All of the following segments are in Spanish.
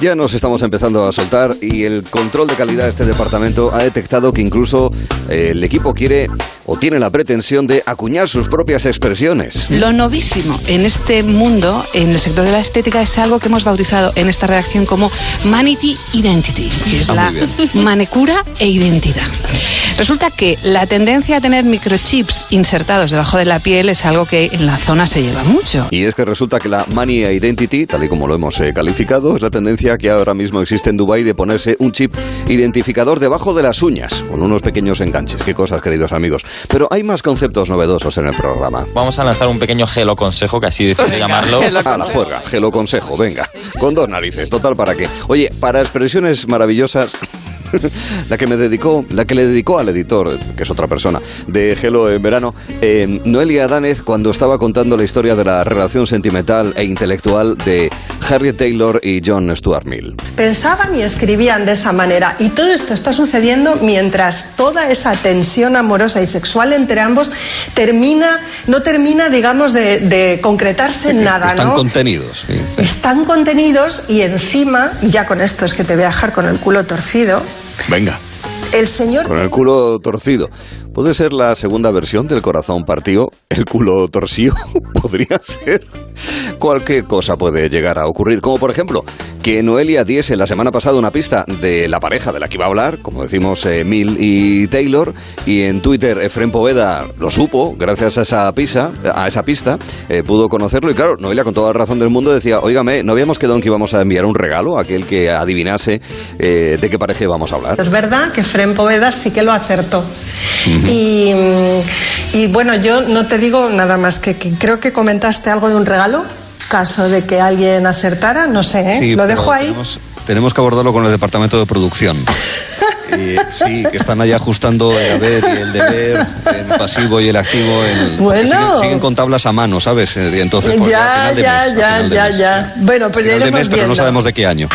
Ya nos estamos empezando a soltar y el control de calidad de este departamento ha detectado que incluso eh, el equipo quiere o tiene la pretensión de acuñar sus propias expresiones. Lo novísimo en este mundo, en el sector de la estética, es algo que hemos bautizado en esta redacción como Manity Identity, que es Ah, la manecura e identidad. Resulta que la tendencia a tener microchips insertados debajo de la piel es algo que en la zona se lleva mucho. Y es que resulta que la Money Identity, tal y como lo hemos eh, calificado, es la tendencia que ahora mismo existe en Dubai de ponerse un chip identificador debajo de las uñas, con unos pequeños enganches. Qué cosas, queridos amigos. Pero hay más conceptos novedosos en el programa. Vamos a lanzar un pequeño gelo consejo, que así decide llamarlo. A la juega, gelo consejo, venga. Con dos narices, total, ¿para qué? Oye, para expresiones maravillosas. La que me dedicó, la que le dedicó al editor, que es otra persona, de Gelo en verano, eh, Noelia Danez, cuando estaba contando la historia de la relación sentimental e intelectual de Harriet Taylor y John Stuart Mill. Pensaban y escribían de esa manera. Y todo esto está sucediendo mientras toda esa tensión amorosa y sexual entre ambos termina, no termina, digamos, de, de concretarse en nada, Están ¿no? contenidos. sí. Están contenidos y encima, y ya con esto es que te voy a dejar con el culo torcido, Venga. el señor Con el culo torcido. ¿Puede ser la segunda versión del corazón partido? ¿El culo torcido? Podría ser. Cualquier cosa puede llegar a ocurrir. Como por ejemplo, que Noelia diese la semana pasada una pista de la pareja de la que iba a hablar, como decimos eh, Mill y Taylor, y en Twitter Efren Poveda lo supo, gracias a esa pista, a esa pista, eh, pudo conocerlo. Y claro, Noelia con toda la razón del mundo decía, oígame, ¿no habíamos quedado en que íbamos a enviar un regalo a aquel que adivinase eh, de qué pareja íbamos a hablar? Es verdad que Fren Povedas sí que lo acertó. y, y bueno, yo no te digo nada más que, que creo que comentaste algo de un regalo, caso de que alguien acertara, no sé, ¿eh? Sí, lo dejo ahí. Tenemos, tenemos que abordarlo con el departamento de producción. Sí, que están ahí ajustando el haber y el deber, el pasivo y el activo. el- Bueno. siguen, siguen con tablas a mano, ¿sabes? Y entonces, pues, al ya, final de ya, mes, ya, final de ya, mes. ya. Bueno, pues ya Final de iremos mes, pero no sabemos de qué año.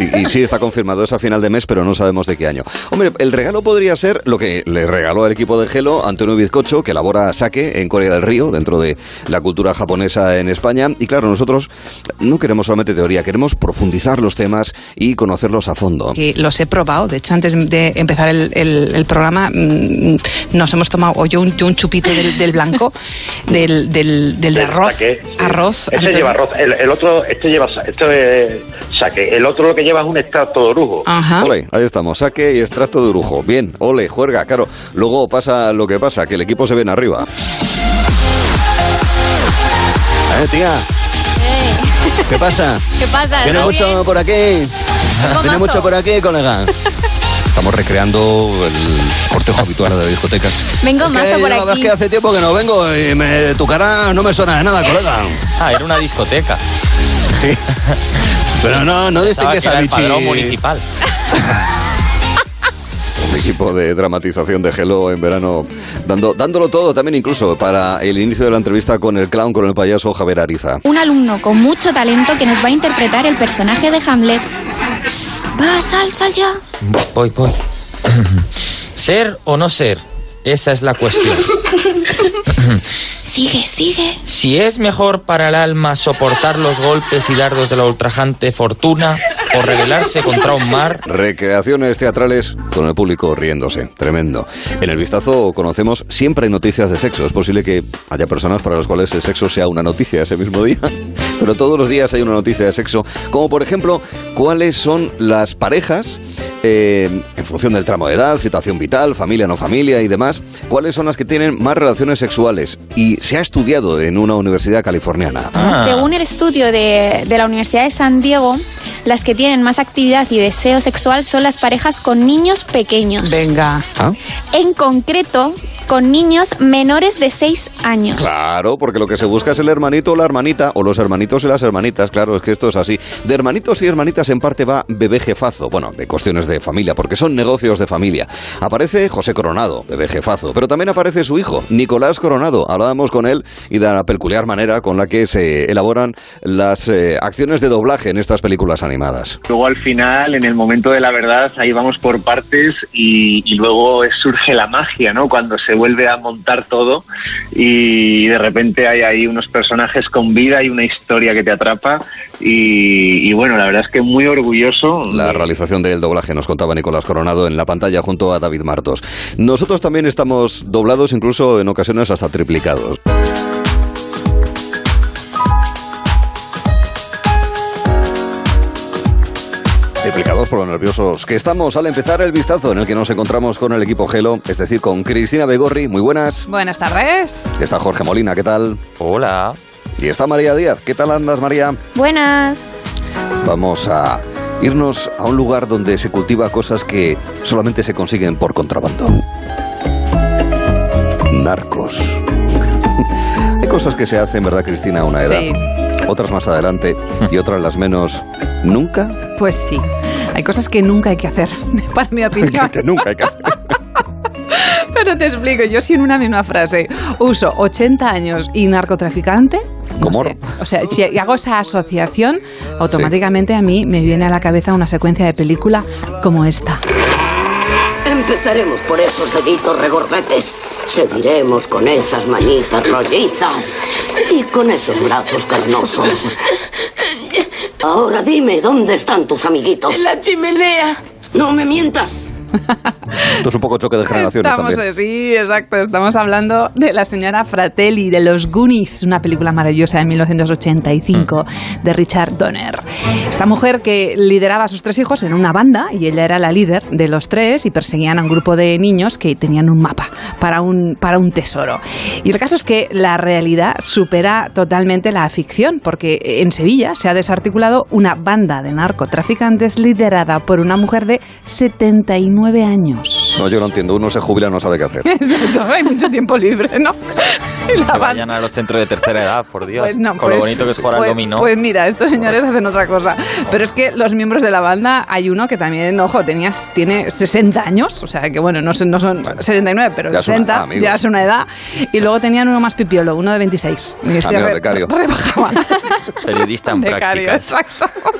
Y, y sí, está confirmado, es a final de mes, pero no sabemos de qué año. Hombre, el regalo podría ser lo que le regaló al equipo de Gelo Antonio Bizcocho, que elabora sake en Corea del Río, dentro de la cultura japonesa en España. Y claro, nosotros no queremos solamente teoría, queremos profundizar los temas y conocerlos a fondo. que los he probado. De hecho, antes de empezar el, el- el programa, mm, nos hemos tomado, o yo un, yo un chupito del, del blanco, del, del, del de arroz. saqué, sí. Arroz. Ese Antonio. lleva arroz. El, el otro, este lleva, sa- esto es saque. El otro lo que lleva es un extracto de orujo. Ajá. Ole, ahí estamos, saque y extracto de orujo. Bien, ole, juerga, claro. Luego pasa lo que pasa, que el equipo se ven arriba. Eh, tía, ¿qué pasa? ¿Qué pasa? ¿Viene ¿Todo mucho bien? por aquí? ¿Viene mucho por aquí, colega? Estamos recreando el cortejo habitual de las discotecas. Vengo Es que mazo por la verdad aquí. es que hace tiempo que no vengo y me- tu cara no me suena de nada, colega. Ah, era una discoteca. Sí. Pero no, no distingues que a Vichy. municipal. Un equipo de dramatización de Hello en verano, dando, dándolo todo también incluso para el inicio de la entrevista con el clown, con el payaso Javier Ariza. Un alumno con mucho talento que nos va a interpretar el personaje de Hamlet. Va, sal, sal ya. Voy, voy. ¿Ser o no ser? Esa es la cuestión. Sigue, sigue. Si es mejor para el alma soportar los golpes y dardos de la ultrajante fortuna o rebelarse contra un mar, Recreaciones teatrales con el público riéndose. Tremendo. En el vistazo conocemos siempre hay noticias de sexo. Es posible que haya personas para las cuales el sexo sea una noticia ese mismo día. Pero todos los días hay una noticia de sexo. Como por ejemplo, cuáles son las parejas, eh, en función del tramo de edad, situación vital, familia, no familia y demás, cuáles son las que tienen más relaciones sexuales. Y se ha estudiado en una universidad californiana. Ah. Según el estudio de, de la Universidad de San Diego, las que tienen más actividad y deseo sexual son las parejas con niños pequeños. Venga. ¿Ah? En concreto, con niños menores de 6 años. Claro, porque lo que se busca es el hermanito o la hermanita, o los hermanitos y las hermanitas, claro, es que esto es así. De hermanitos y hermanitas en parte va bebé jefazo, bueno, de cuestiones de familia, porque son negocios de familia. Aparece José Coronado, bebé jefazo, pero también aparece su hijo, Nicolás Coronado. Hablábamos con él y de la peculiar manera con la que se elaboran las eh, acciones de doblaje en estas películas animadas. Luego al final, en el momento de la verdad, ahí vamos por partes y, luego surge la magia, ¿no? Cuando se vuelve a montar todo y de repente hay ahí unos personajes con vida y una historia que te atrapa y, bueno, la verdad es que muy orgulloso. La realización del doblaje nos contaba Nicolás Coronado en la pantalla junto a David Martos. Nosotros también estamos doblados, incluso en ocasiones hasta triplicados. Por los nerviosos que estamos al empezar el vistazo en el que nos encontramos con el equipo Gelo, es decir, con Cristina Begorri. Muy buenas. Buenas tardes. Está Jorge Molina, ¿qué tal? Hola. Y está María Díaz. ¿Qué tal andas, María? Buenas. Vamos a irnos a un lugar donde se cultiva cosas que solamente se consiguen por contrabando. Narcos. Hay cosas que se hacen, ¿verdad, Cristina, a una edad? Sí. Otras más adelante y otras las menos. ¿Nunca? Pues sí. Hay cosas que nunca hay que hacer, para mi opinión. que nunca hay que hacer. Pero te explico, yo si en una misma frase uso 80 años y narcotraficante, no sé. o sea, si hago esa asociación, automáticamente a mí me viene a la cabeza una secuencia de película como esta. Empezaremos por esos deditos regordetes. Seguiremos con esas manitas rollizas. Y con esos brazos carnosos. Ahora dime, ¿dónde están tus amiguitos? La chimenea. No me mientas. Esto es un poco choque de generaciones Estamos, también. sí, exacto. Estamos hablando de la señora Fratelli, de Los Goonies, una película maravillosa de 1985 de Richard Donner. Esta mujer que lideraba a sus tres hijos en una banda y ella era la líder de los tres y perseguían a un grupo de niños que tenían un mapa para un, para un tesoro. Y el caso es que la realidad supera totalmente la ficción porque en Sevilla se ha desarticulado una banda de narcotraficantes liderada por una mujer de 79 años. No, yo no entiendo. Uno se jubila y no sabe qué hacer. Exacto, hay mucho tiempo libre, ¿no? Y la Que banda- vayan a los centros de tercera edad, por Dios. Pues no, con pues- lo bonito que es jugar pues- al dominó. Pues mira, estos señores hacen otra cosa. Pero es que los miembros de la banda, hay uno que también, ojo, tenía, tiene 60 años, o sea que bueno, no, son- no son 79, pero ya es una 60, edad, amigos. ya es una edad. Y luego tenían uno más pipiolo, uno de 26. Y este Amigo re- becario. rebajaba. Periodista en Becario, prácticas. exacto.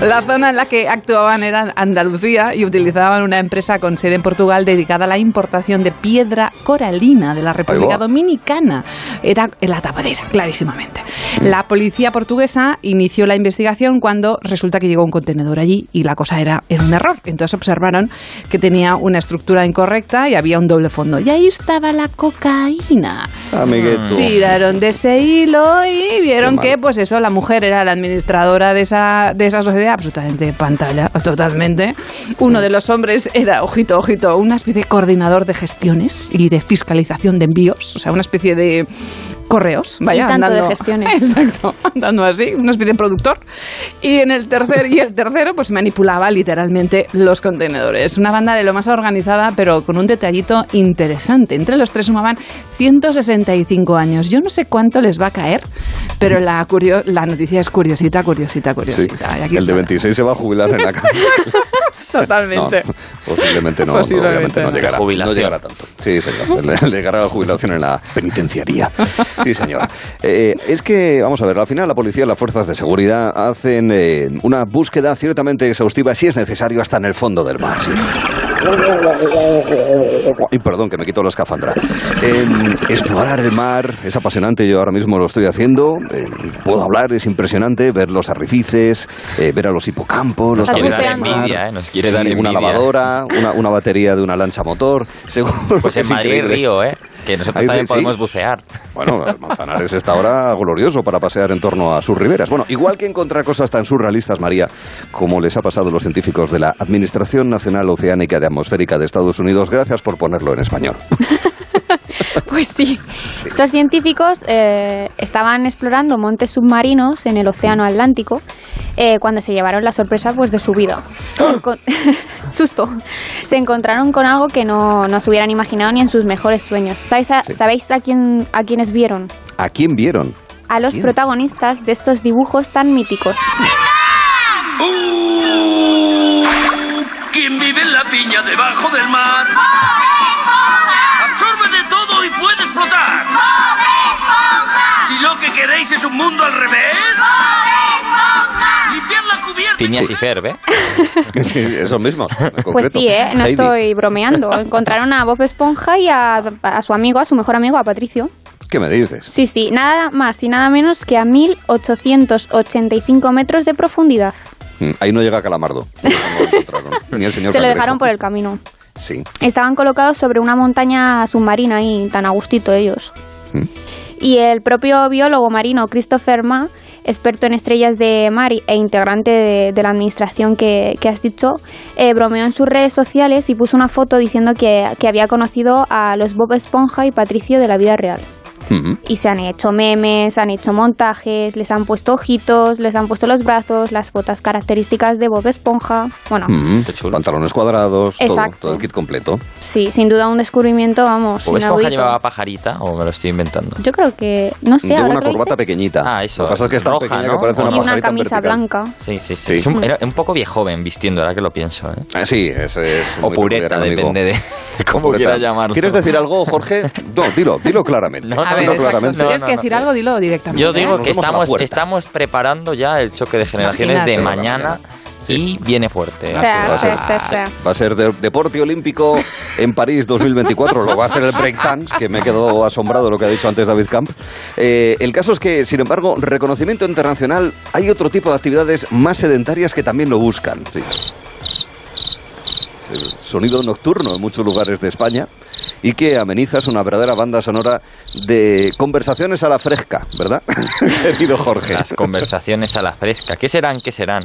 La zona en la que actuaban era Andalucía y utilizaban una empresa con sede en Portugal dedicada a la importación de piedra coralina de la República. Dominicana. Era la tapadera, clarísimamente. La policía portuguesa inició la investigación cuando resulta que llegó un contenedor allí y la cosa era, era un error. Entonces observaron que tenía una estructura incorrecta y había un doble fondo. Y ahí estaba la cocaína. Amigueto. Tiraron de ese hilo y vieron que, pues eso, la mujer era la administradora de esa, de esa sociedad, absolutamente pantalla, totalmente. Uno de los hombres era, ojito, ojito, una especie de coordinador de gestiones y de fiscalización de envíos, o sea, una especie de correos, vaya, Y tanto de andando, gestiones. Exacto, andando así, una especie de productor. Y en el tercer y el tercero, pues manipulaba literalmente los contenedores. Una banda de lo más organizada, pero con un detallito interesante. Entre los tres sumaban 165 años. Yo no sé cuánto les va a caer, pero la, curio- la noticia es curiosita, curiosita, Sí. curiosita. Y aquí El de está. 26 se va a jubilar en la cárcel. Totalmente. No, posiblemente no, Posiblemente obviamente no no. llegará. No llegará tanto. Sí, señor. Le- le Llegará a la jubilación en la penitenciaría. Sí, señor. Eh, es que, vamos a ver, al final la policía y las fuerzas de seguridad hacen eh, una búsqueda ciertamente exhaustiva, si es necesario, hasta en el fondo del mar. sí. Y perdón, que me quito la escafandra. Eh, explorar el mar es apasionante, yo ahora mismo lo estoy haciendo. Eh, puedo hablar, es impresionante ver los arrecifes, eh, ver a los hipocampos, los Nos quiere dar envidia, ¿eh? Nos quiere Sí, dar una envidia. lavadora, una, una batería de una lancha motor. Seguro Pues en Madrid increíble. Río, ¿eh? Que nosotros también sí. podemos bucear. Bueno, el Manzanares está ahora glorioso para pasear en torno a sus riberas. Bueno, igual que encontrar cosas tan surrealistas, María, como les ha pasado a los científicos de la Administración Nacional Oceánica de Atmosférica de Estados Unidos, gracias por ponerlo en español. Pues sí. Estos científicos eh, estaban explorando montes submarinos en el Océano Atlántico eh, cuando se llevaron la sorpresa pues, de su vida. Con- Susto. Se encontraron con algo que no, no se hubieran imaginado ni en sus mejores sueños. ¿Sabéis a, ¿sabéis a, quién, a quiénes vieron? ¿A quién vieron? A los ¿Quién? protagonistas de estos dibujos tan míticos. ¿Quién vive en la piña debajo del mar? Queréis es un mundo al revés. Limpiar la cubierta. Phineas y Ferb, ¿eh? Sí, esos mismos. en Pues sí, ¿eh? No Heidi. estoy bromeando. Encontraron a Bob Esponja y a, a su amigo, a su mejor amigo, a Patricio. ¿Qué me dices? Sí, sí, nada más y nada menos que a 1885 metros de profundidad. Mm, Ahí no llega Calamardo. No lo. Ni el señor Se lo dejaron por el camino. Sí. Estaban colocados sobre una montaña submarina y tan a gustito ellos. Mm. Y el propio biólogo marino Christopher Ma, experto en estrellas de mar e integrante de, de la administración que, que has dicho, eh, bromeó en sus redes sociales y puso una foto diciendo que, que había conocido a los Bob Esponja y Patricio de la vida real. Y se han hecho memes, han hecho montajes, les han puesto ojitos, les han puesto los brazos, las botas características de Bob Esponja. Bueno. Pantalones cuadrados, todo, Exacto. todo el kit completo. sí, sin duda un descubrimiento, vamos, ¿Bob Esponja llevaba pajarita o me lo estoy inventando? Yo creo que, no sé, Lleva una corbata dices. pequeñita. Ah, eso, Lo que pasa es que es tan roja, pequeña ¿no? que parece una Y una camisa vertical. blanca. Sí, sí, sí. Sí. Es un, era un poco viejoven vistiendo, ahora que lo pienso, ¿eh? Ah, sí, ese es O pureta, depende de, de cómo quiera llamarlo. ¿Quieres decir algo, Jorge? No, dilo, dilo claramente. No, A no, ver. Si tienes No, que no, decir no. algo, dilo directamente. Yo digo que estamos, estamos preparando ya el choque de generaciones de Imagínate. mañana y viene fuerte. ¿eh? O sea, Va a ser, de- deporte olímpico en París 2024. Lo va a ser el breakdance, que me quedó asombrado de lo que ha dicho antes David Camp. Eh, el caso es que, sin embargo, reconocimiento internacional, hay otro tipo de actividades más sedentarias que también lo buscan. Sí. Sonido nocturno en muchos lugares de España y que amenizas una verdadera banda sonora de conversaciones a la fresca, ¿verdad? Querido Jorge. Las conversaciones a la fresca. ¿Qué serán? ¿Qué serán?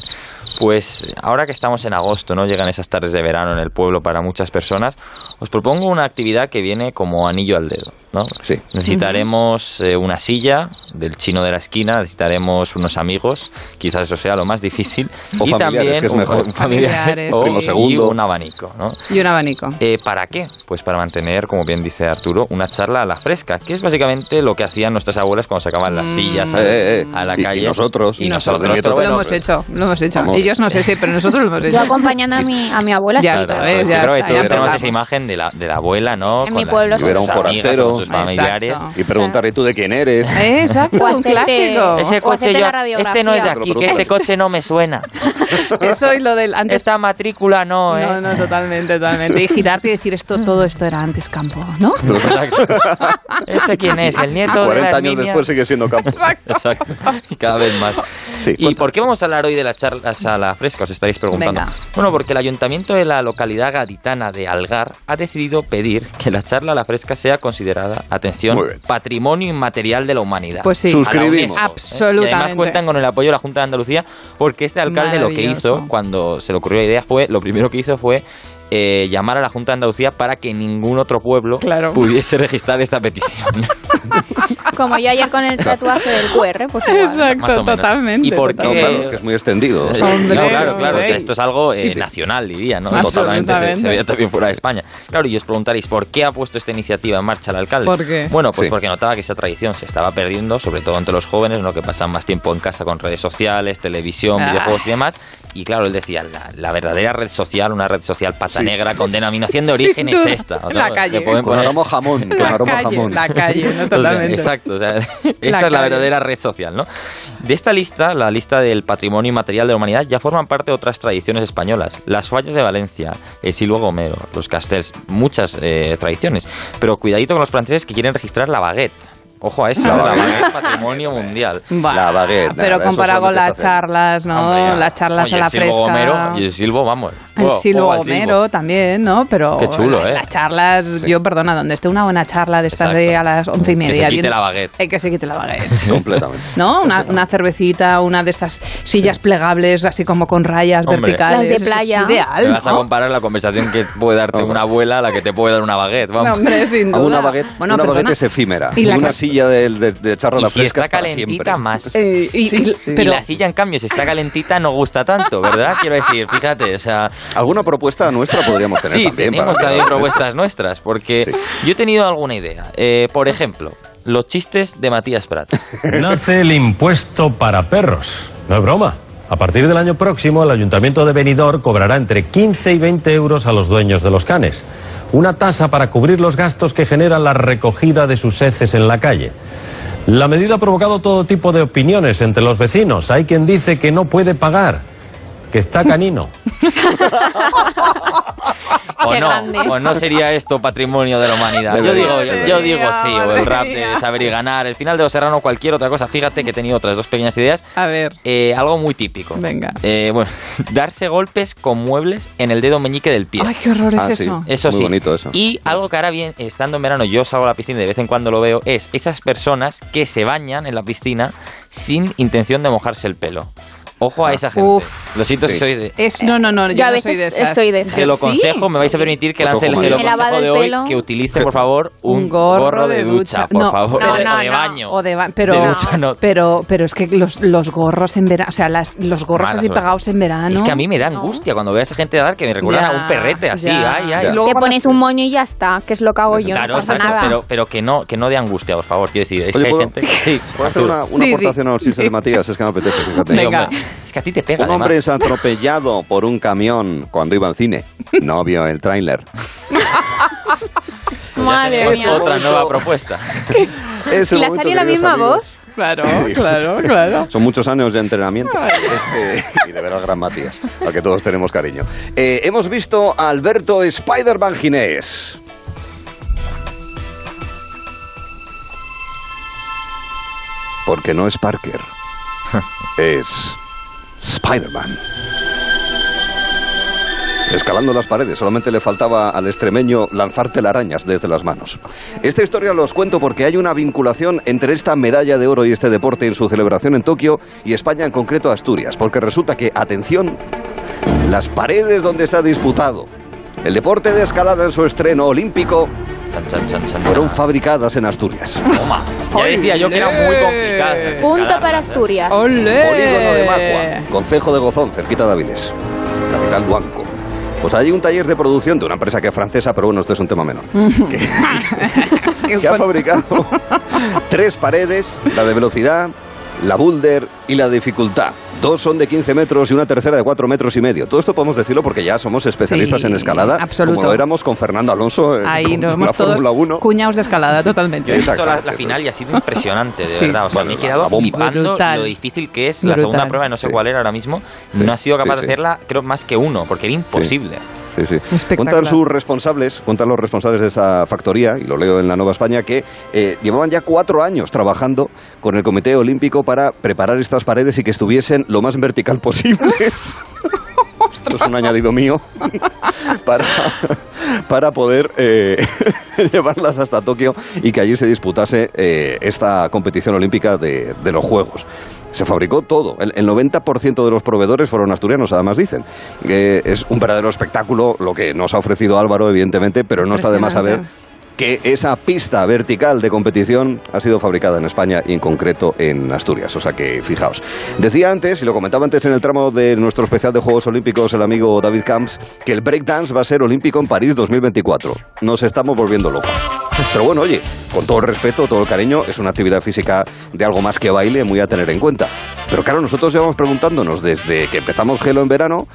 Pues ahora que estamos en agosto, ¿no? Llegan esas tardes de verano en el pueblo para muchas personas. Os propongo una actividad que viene como anillo al dedo, ¿no? Sí. Necesitaremos eh, una silla del chino de la esquina, necesitaremos unos amigos, quizás eso sea lo más difícil. O y familiares, también que es un- mejor. familiares, Familiares, o- Primo y un abanico, ¿no? Y un abanico. Eh, ¿Para qué? Pues para mantener, como bien dice Arturo, una charla a la fresca, que es básicamente lo que hacían nuestras abuelas cuando sacaban las sillas a, Eh, eh, a la y- y calle. nosotros. Y Y nosotros, nosotros, Lo hemos hecho, lo hemos hecho. Vamos. Ellos no sé si, pero nosotros lo hemos hecho. Yo acompañando a mi, a mi abuela, Ya sí. está, Claro, ¿ves? pues Ya creo que está, todos ya tenemos esa imagen de la, de la abuela, ¿no? En Con mi pueblo con Y ver a un forastero. sus familiares. Exacto. Y preguntar, ¿y tú de quién eres? Eh, Exacto, un clásico. Ese coche yo, este no es de aquí, que este coche no me suena. Eso y lo del antes. Esta matrícula no, ¿eh? No, no, totalmente, totalmente. Y girarte y decir esto, todo esto era antes campo, ¿no? ¿Ese quién es? El nieto de 40 la años después sigue siendo campo. Exacto. Y cada vez más. Sí, ¿Y cuenta. por qué vamos a hablar hoy de las charlas a la fresca? Os estaréis preguntando. Venga. Bueno, porque el ayuntamiento de la localidad gaditana de Algar ha decidido pedir que la charla a la fresca sea considerada, atención, patrimonio inmaterial de la humanidad. Pues sí. Suscribimos. UNESCO, ¿eh? Absolutamente. Y además cuentan con el apoyo de la Junta de Andalucía porque este alcalde lo que hizo cuando se le ocurrió la idea fue, lo primero que hizo fue eh, llamar a la Junta de Andalucía para que ningún otro pueblo Claro. pudiese registrar esta petición. Como yo ayer con el tatuaje del QR, pues igual. Más o Exacto, menos. totalmente. ¿Y por No, qué? claro, es que es muy extendido. Eh, Hombre, no, claro, claro. o sea, hombre. esto es algo eh, Sí, sí. nacional, diría, ¿no? Totalmente se, se veía también fuera de España. Claro, y os preguntaréis, ¿por qué ha puesto esta iniciativa en marcha el alcalde? ¿Por qué? Bueno, pues Sí. porque notaba que esa tradición se estaba perdiendo, sobre todo entre los jóvenes, ¿no? que pasan más tiempo en casa con redes sociales, televisión, Ah. videojuegos y demás. Y claro, él decía, la, la verdadera red social, una red social pata Sí. negra con denominación de Sin origen es duda. esta. La calle. Con poner- aroma jamón, con La aroma calle, jamón. la calle, no o sea, totalmente. exacto, o sea, esa es calle. la verdadera red social, ¿no? De esta lista, la lista del patrimonio inmaterial de la humanidad, ya forman parte otras tradiciones españolas. Las fallas de Valencia, el silbo gomero, los castells, muchas eh, tradiciones. Pero cuidadito con los franceses que quieren registrar la baguette. Ojo a eso, La baguette. patrimonio mundial. Bah, La baguette, Pero nada, comparado con las charlas, ¿no? Hombre, las charlas Oye, a la el silbo fresca. gomero y el silbo, vamos. El Juego- silbo silbo. gomero también, ¿no? Pero Qué chulo, las, ¿eh? las charlas, yo, perdona, donde esté una buena charla de estas de a las once y Que media. se quite viendo- la baguette. Eh, que se quite la baguette. Completamente. ¿No? Una, una cervecita, una de estas sillas plegables, así como con rayas Hombre. verticales. Las de Eso es playa. ideal, vas a comparar la conversación que puede darte una abuela a la que te puede dar una baguette, vamos. No, hombre, sin A duda. una baguette, Bueno, una perdona. baguette es efímera. Y Y la una ca- silla de, de, de Y la si fresca está calentita, siempre. más. Eh, y- Sí, y- pero la silla, en cambio, si está calentita, no gusta tanto, ¿verdad? Quiero decir, fíjate, o sea... ¿Alguna propuesta nuestra podríamos tener Sí, también? tenemos para- también propuestas nuestras, porque Sí. yo he tenido alguna idea. Eh, por ejemplo, los chistes de Matías Prat. Nace el impuesto para perros. No es broma. A partir del año próximo, el Ayuntamiento de Benidorm cobrará entre 15 y 20 euros a los dueños de los canes. Una tasa para cubrir los gastos que genera la recogida de sus heces en la calle. La medida ha provocado todo tipo de opiniones entre los vecinos. Hay quien dice que no puede pagar, que está canino. O no, o no sería esto patrimonio de la humanidad. Yo digo, yo, yo digo sí, o el rap de saber y ganar, el final de Los Serrano, cualquier otra cosa. Fíjate que he tenido otras dos pequeñas ideas. A ver. Eh, algo muy típico. Venga. Eh, bueno, darse golpes con muebles en el dedo meñique del pie. Ay, qué horror es Ah, sí. eso. Eso Muy sí. bonito eso. Y algo que ahora bien, estando en verano, yo salgo a la piscina y de vez en cuando lo veo, es esas personas que se bañan en la piscina sin intención de mojarse el pelo. Ojo a esa gente. Uf. Lo siento si Sí. sois de... Es, no, no, no, yo, Yo a no veces soy de esas. de esas. Te lo ¿Sí? consejo, me vais a permitir que lance el, el consejo de hoy pelo. que utilice, por favor, un, Un gorro, de, ducha, por No, favor. no, o de, no, o de no. baño. O de ba- pero, De ducha, no. pero, pero es que los, los gorros en verano, o sea, las, los gorros Mala así suerte. pegados en verano. Es que a mí me da angustia cuando veo a esa gente dar que me recuerdan a un perrete así. ya. Ay, ay. Te pones se- un moño y ya está, que es lo que hago yo. Claro, no pasa exacto, nada. pero, pero que no que no de angustia, por favor. Quiero decir, es que hay ¿puedo- gente. Sí, ¿Puedo hacer una, aportación a los de Matías? Es que me apetece, fíjate. Sí, Venga. Es que a ti te pega. Un hombre además. es atropellado por un camión cuando iba al cine. No vio el tráiler. Ya Madre mía. otra nueva propuesta. Es el ¿Y la salió la misma amigos. voz? Claro, claro, claro. Son muchos años de entrenamiento. Este, y de ver al gran Matías, al que todos tenemos cariño. Eh, hemos visto a Alberto Spider-Man Ginés. Porque no es Parker, es Spider-Man. Escalando las paredes, solamente le faltaba al extremeño lanzar telarañas desde las manos. Esta historia los cuento porque hay una vinculación entre esta medalla de oro y este deporte en su celebración en Tokio y España, en concreto Asturias, porque resulta que, atención, las paredes donde se ha disputado el deporte de escalada en su estreno olímpico Chan, chan, chan, chan, fueron fabricadas en Asturias. Toma. Ya decía yo que era muy complicada. esas Punto para ¿eh? Asturias. ¡Olé! Polígono de Macua, Concejo de Gozón, cerquita de Avilés, capital Duanco. Pues hay un taller de producción de una empresa que es francesa, pero bueno, esto es un tema menor. Que que ha fabricado tres paredes, la de velocidad, la boulder y la dificultad. Dos son de 15 metros y una tercera de 4 metros y medio. Todo esto podemos decirlo porque ya somos especialistas Sí, en escalada, absoluto. como lo éramos con Fernando Alonso en Ahí con nos la Fórmula 1. cuñados de escalada, totalmente. Yo he visto la, final y ha sido impresionante, de Sí. verdad. O sea, Bueno, me he quedado flipando lo difícil que es la segunda prueba, no sé Sí. cuál era ahora mismo. Sí. No ha sido capaz Sí, de hacerla, creo, más que uno, porque era imposible. Sí, sí. Cuentan sus responsables, cuentan los responsables de esta factoría, y lo leo en la Nueva España, que eh, llevaban ya cuatro años trabajando con el Comité Olímpico para preparar estas paredes y que estuviesen lo más vertical posibles. Esto es un añadido mío para, para poder eh, llevarlas hasta Tokio y que allí se disputase eh, esta competición olímpica de, de los Juegos. Se fabricó todo. El, el 90% de los proveedores fueron asturianos, además dicen. Eh, es un verdadero espectáculo lo que nos ha ofrecido Álvaro, evidentemente, pero no está de más saber. Que esa pista vertical de competición ha sido fabricada en España y en concreto en Asturias. O sea que fijaos. Decía antes, y lo comentaba antes en el tramo de nuestro especial de Juegos Olímpicos, el amigo David Camps, que el breakdance va a ser olímpico en París 2024. Nos estamos volviendo locos. Pero bueno, oye, con todo el respeto, todo el cariño, es una actividad física de algo más que baile muy a tener en cuenta. Pero claro, nosotros llevamos preguntándonos desde que empezamos Gelo en verano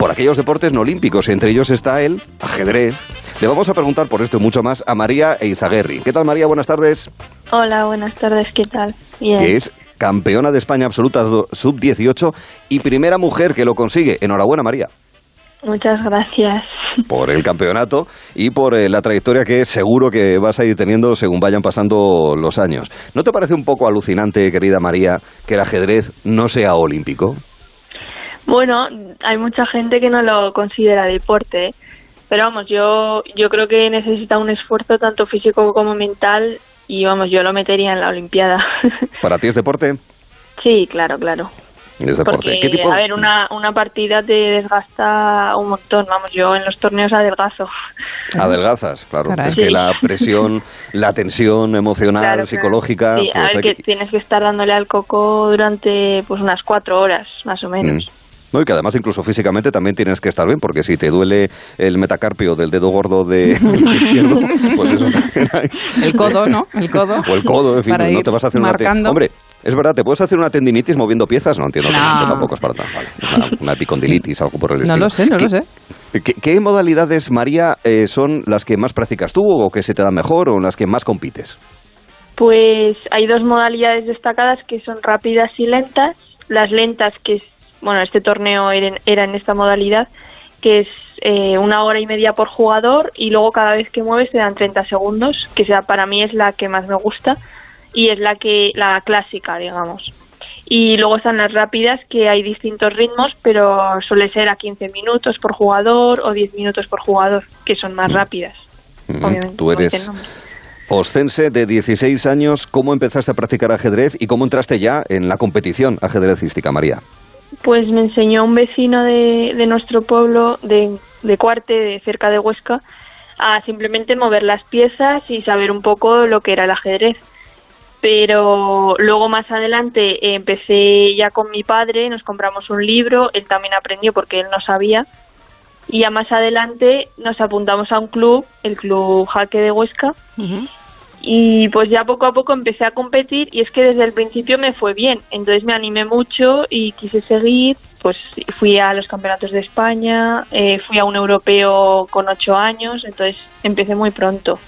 por aquellos deportes no olímpicos, y entre ellos está el ajedrez. Le vamos a preguntar por esto y mucho más a María Eizaguerri. ¿Qué tal, María? Buenas tardes. Hola, buenas tardes, ¿qué tal? Bien. Es campeona de España absoluta sub-18 y primera mujer que lo consigue. Enhorabuena, María, Muchas gracias. por el campeonato y por eh, la trayectoria que seguro que vas a ir teniendo según vayan pasando los años. ¿No te parece un poco alucinante, querida María, que el ajedrez no sea olímpico? Bueno, hay mucha gente que no lo considera deporte, pero vamos, yo yo creo que necesita un esfuerzo tanto físico como mental y vamos, yo lo metería en la Olimpiada. ¿Para ti es deporte? sí, claro, claro. Es deporte. Porque, ¿Qué tipo? a ver, una, una partida te desgasta un montón. Vamos, yo en los torneos adelgazo. Adelgazas, claro. Caray. Es que Sí. la presión, la tensión emocional, Claro, claro. psicológica, Sí, a pues ver, que tienes que estar dándole al coco durante pues unas cuatro horas, más o menos. Mm. No, y que además incluso físicamente también tienes que estar bien, porque si te duele el metacarpio del dedo gordo de izquierdo, pues eso también hay. El codo, ¿no? El codo. O el codo, en fin, Para no te vas a hacer una... marcando. Hombre, es verdad, ¿te puedes hacer una tendinitis moviendo piezas? No entiendo que No. eso tampoco es para tan... Vale, una, una epicondilitis, algo por el No estilo. lo sé, no lo sé. ¿Qué, qué modalidades, María, eh, son las que más practicas tú o que se te dan mejor o en las que más compites? Pues hay dos modalidades destacadas que son rápidas y lentas. Las lentas, que bueno, este torneo era en, esta modalidad, que es eh, una hora y media por jugador y luego cada vez que mueves te dan 30 segundos, que sea, para mí es la que más me gusta y es la que la clásica, digamos. Y luego están las rápidas, que hay distintos ritmos, pero suele ser a 15 minutos por jugador o 10 minutos por jugador, que son más rápidas. Mm, Obviamente, Tú no eres nombre. oscense de 16 años. ¿Cómo empezaste a practicar ajedrez y cómo entraste ya en la competición ajedrecística, María? Pues me enseñó un vecino de, de nuestro pueblo, de, de Cuarte, de cerca de Huesca, a simplemente mover las piezas y saber un poco lo que era el ajedrez. Pero luego más adelante empecé ya con mi padre, nos compramos un libro, él también aprendió porque él no sabía. Y ya más adelante nos apuntamos a un club, el Club Jaque de Huesca, y pues ya poco a poco empecé a competir y es que desde el principio me fue bien, entonces me animé mucho y quise seguir, pues fui a los campeonatos de España, eh, fui a un europeo con ocho años, entonces empecé muy pronto.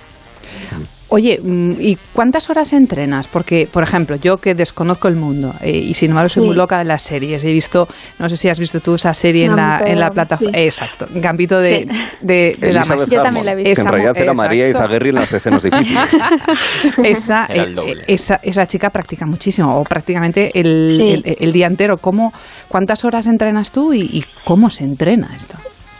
Oye, mm, ¿y cuántas horas entrenas? Porque, por ejemplo, yo que desconozco el mundo eh, y sin embargo soy Sí. muy loca de las series. He visto, no sé si has visto tú esa serie en la, en la plataforma. sí. Exacto, Gambito de, Sí. de, de Damas. Yo también la he visto. que en realidad era María. Izaguirre en las escenas difíciles. esa, eh, doble. esa, esa chica practica muchísimo, o prácticamente el, Sí. el- el día entero. ¿Cómo, ¿Cuántas horas entrenas tú y, y cómo se entrena esto?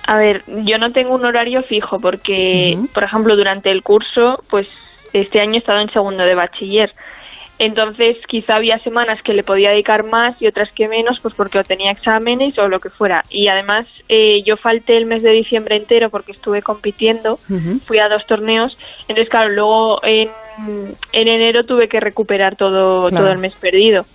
A ver, yo no tengo un horario fijo porque, por ejemplo, durante el curso, pues este año he estado en segundo de bachiller. Entonces, quizá había semanas que le podía dedicar más y otras que menos, pues porque o tenía exámenes o lo que fuera. Y además, eh, yo falté el mes de diciembre entero porque estuve compitiendo, fui a dos torneos. Entonces, claro, luego en, en enero tuve que recuperar todo, Claro. todo el mes perdido.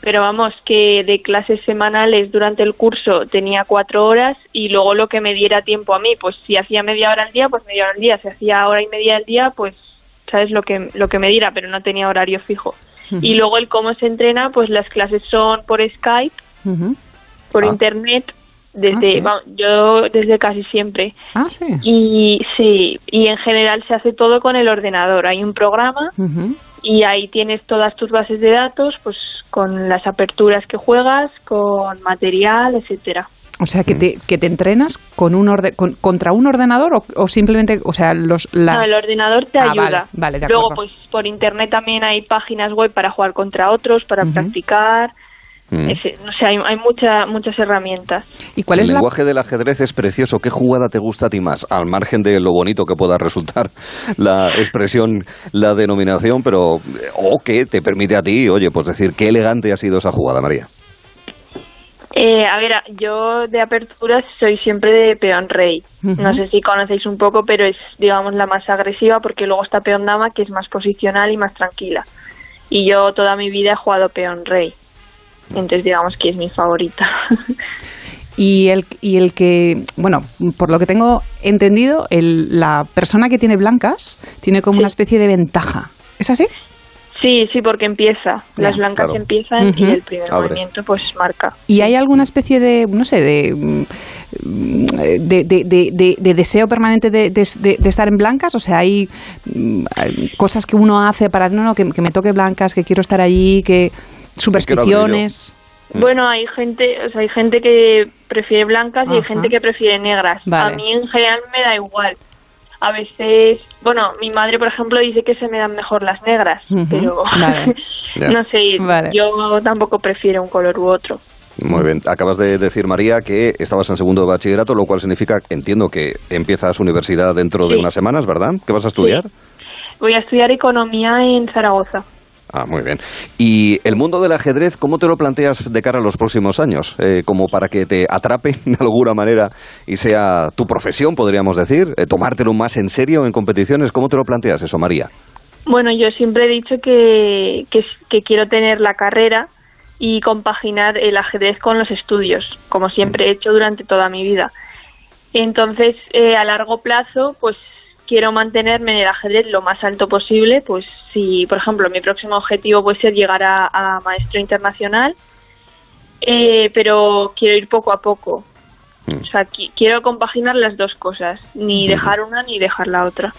Pero vamos, que de clases semanales durante el curso tenía cuatro horas y luego lo que me diera tiempo a mí, pues si hacía media hora al día, pues media hora al día, si hacía hora y media al día, pues sabes lo que, lo que me diera, pero no tenía horario fijo. Y luego el cómo se entrena, pues las clases son por Skype, por Ah. internet, desde, Ah, sí. yo desde casi siempre. Ah, sí. Y sí, y en general se hace todo con el ordenador. Hay un programa y ahí tienes todas tus bases de datos, pues con las aperturas que juegas, con material, etcétera. O sea, que te, que te entrenas con un orde- con- contra un ordenador o, o simplemente, o sea, los las... No, el ordenador te Ah, ayuda. vale, vale, de Luego, pues por internet también hay páginas web para jugar contra otros, para practicar. Mm. Ese- no sé, hay, hay mucha, muchas herramientas. ¿Y cuál el es la lenguaje del ajedrez es precioso. ¿Qué jugada te gusta a ti más? Al margen de lo bonito que pueda resultar la expresión, la denominación, pero o que te permite a ti, oye, pues decir qué elegante ha sido esa jugada, María. Eh, a ver, yo de aperturas soy siempre de peón rey. No sé si conocéis un poco, pero es, digamos, la más agresiva porque luego está peón dama, que es más posicional y más tranquila. Y yo toda mi vida he jugado peón rey. Entonces, digamos que es mi favorita. y el y el que, bueno, por lo que tengo entendido, el, la persona que tiene blancas tiene como Sí. una especie de ventaja. ¿Es así? Sí, sí, porque empieza. Las blancas claro. empiezan y el primer movimiento pues marca. ¿Y hay alguna especie de, no sé, de, de, de- de- de- de deseo permanente de, de- de- de estar en blancas? O sea, hay mm, cosas que uno hace para, no, no, que, que me toque blancas, que quiero estar allí, que supersticiones. Bueno, hay gente, o sea, hay gente que prefiere blancas y hay gente que prefiere negras. Vale. A mí en general me da igual. A veces, bueno, mi madre, por ejemplo, dice que se me dan mejor las negras, pero vale. No sé, Vale. yo tampoco prefiero un color u otro. Muy bien. Acabas de decir, María, que estabas en segundo de bachillerato, lo cual significa, entiendo que empiezas universidad dentro de unas semanas, ¿verdad? ¿Qué vas a estudiar? Voy a estudiar economía en Zaragoza. Ah, muy bien. ¿Y el mundo del ajedrez, cómo te lo planteas de cara a los próximos años? Eh, como para que te atrape de alguna manera y sea tu profesión, podríamos decir, Eh, tomártelo más en serio en competiciones. ¿Cómo te lo planteas eso, María? Bueno, yo siempre he dicho que, que, que quiero tener la carrera y compaginar el ajedrez con los estudios, como siempre he hecho durante toda mi vida. Entonces, eh, a largo plazo, pues quiero mantenerme en el ajedrez lo más alto posible. Pues si, por ejemplo, mi próximo objetivo puede ser llegar a, a maestro internacional, eh, pero quiero ir poco a poco. Mm. O sea, qui- quiero compaginar las dos cosas, ni dejar una ni dejar la otra.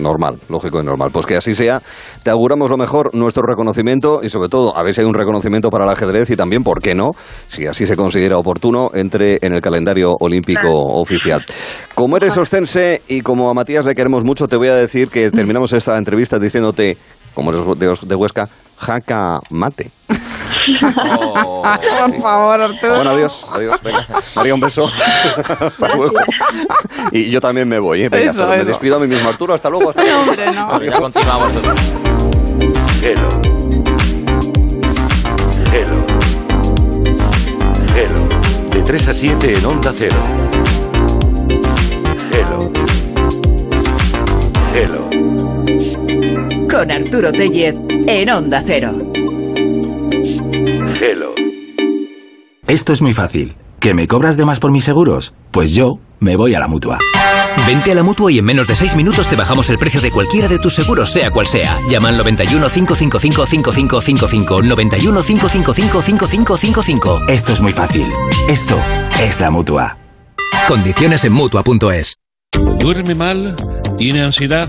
Normal, lógico y normal. Pues que así sea. Te auguramos lo mejor, nuestro reconocimiento y sobre todo, a ver si hay un reconocimiento para el ajedrez y también, ¿por qué no? Si así se considera oportuno, entre en el calendario olímpico oficial. Como eres ostense y como a Matías le queremos mucho, te voy a decir que terminamos esta entrevista diciéndote, como eres de, de Huesca, jaca mate. Oh, Por favor, Arturo. Bueno, adiós, adiós. Venga, María, un beso. hasta luego. Y yo también me voy, ¿eh? Venga, Eso, hasta- me eso. despido a mí mismo, Arturo. Hasta luego. Hasta luego. Hombre, no. Ya continuamos. Hello. Hello. Hello. De 3 a 7 en Onda Cero. Hello. Hello. Con Arturo Tellez en Onda Cero. Esto es muy fácil. ¿Que me cobras de más por mis seguros? Pues yo me voy a la mutua. Vente a la mutua y en menos de 6 minutos te bajamos el precio de cualquiera de tus seguros, sea cual sea. Llama al 91 555 5555. 91 555 5555. Esto es muy fácil. Esto es la mutua. Condiciones en mutua.es. ¿Duerme mal? ¿Tiene ansiedad?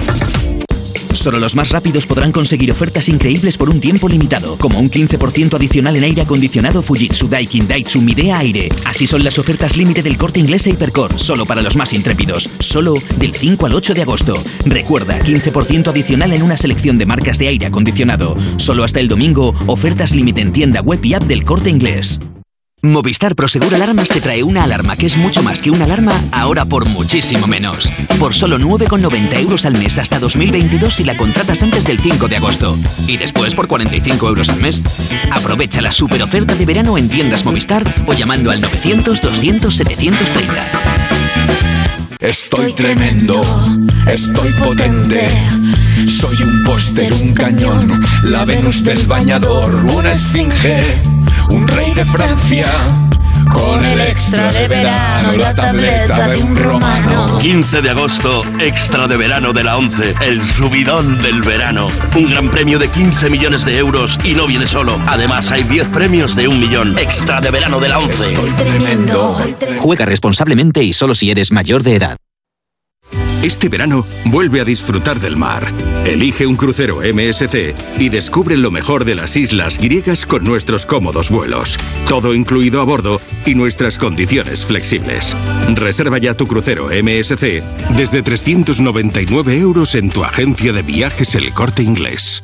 Solo los más rápidos podrán conseguir ofertas increíbles por un tiempo limitado, como un 15% adicional en aire acondicionado Fujitsu Daikin Daitsu Midea Aire. Así son las ofertas límite del corte inglés e Hypercore, solo para los más intrépidos, solo del 5 al 8 de agosto. Recuerda, 15% adicional en una selección de marcas de aire acondicionado. Solo hasta el domingo, ofertas límite en tienda web y app del corte inglés. Movistar Prosegur Alarmas te trae una alarma que es mucho más que una alarma, ahora por muchísimo menos. Por solo 9,90 euros al mes hasta 2022 si la contratas antes del 5 de agosto. Y después por 45 euros al mes. Aprovecha la super oferta de verano en tiendas Movistar o llamando al 900 200 730. Estoy tremendo, estoy potente. Soy un póster, un cañón, la Venus del bañador, una esfinge, rey de Francia. Con el extra de verano, la tableta de un romano. 15 de agosto, extra de verano de la 11, el subidón del verano. Un gran premio de 15 millones de euros y no viene solo. Además, hay 10 premios de un millón. Extra de verano de la 11. Juega responsablemente y solo si eres mayor de edad. Este verano vuelve a disfrutar del mar. Elige un crucero MSC y descubre lo mejor de las islas griegas con nuestros cómodos vuelos. Todo incluido a bordo y nuestras condiciones flexibles. Reserva ya tu crucero MSC desde 399 euros en tu agencia de viajes El Corte Inglés.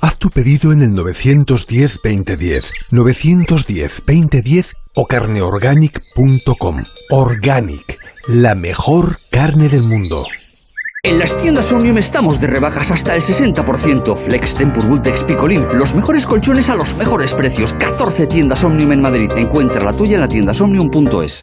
Haz tu pedido en el 910-2010, 910-2010 o carneorganic.com. Organic, la mejor carne del mundo. En las tiendas Omnium estamos de rebajas hasta el 60%. Flex, Tempur, Vultex, Picolín. Los mejores colchones a los mejores precios. 14 tiendas Omnium en Madrid. Encuentra la tuya en la tiendasomnium.es.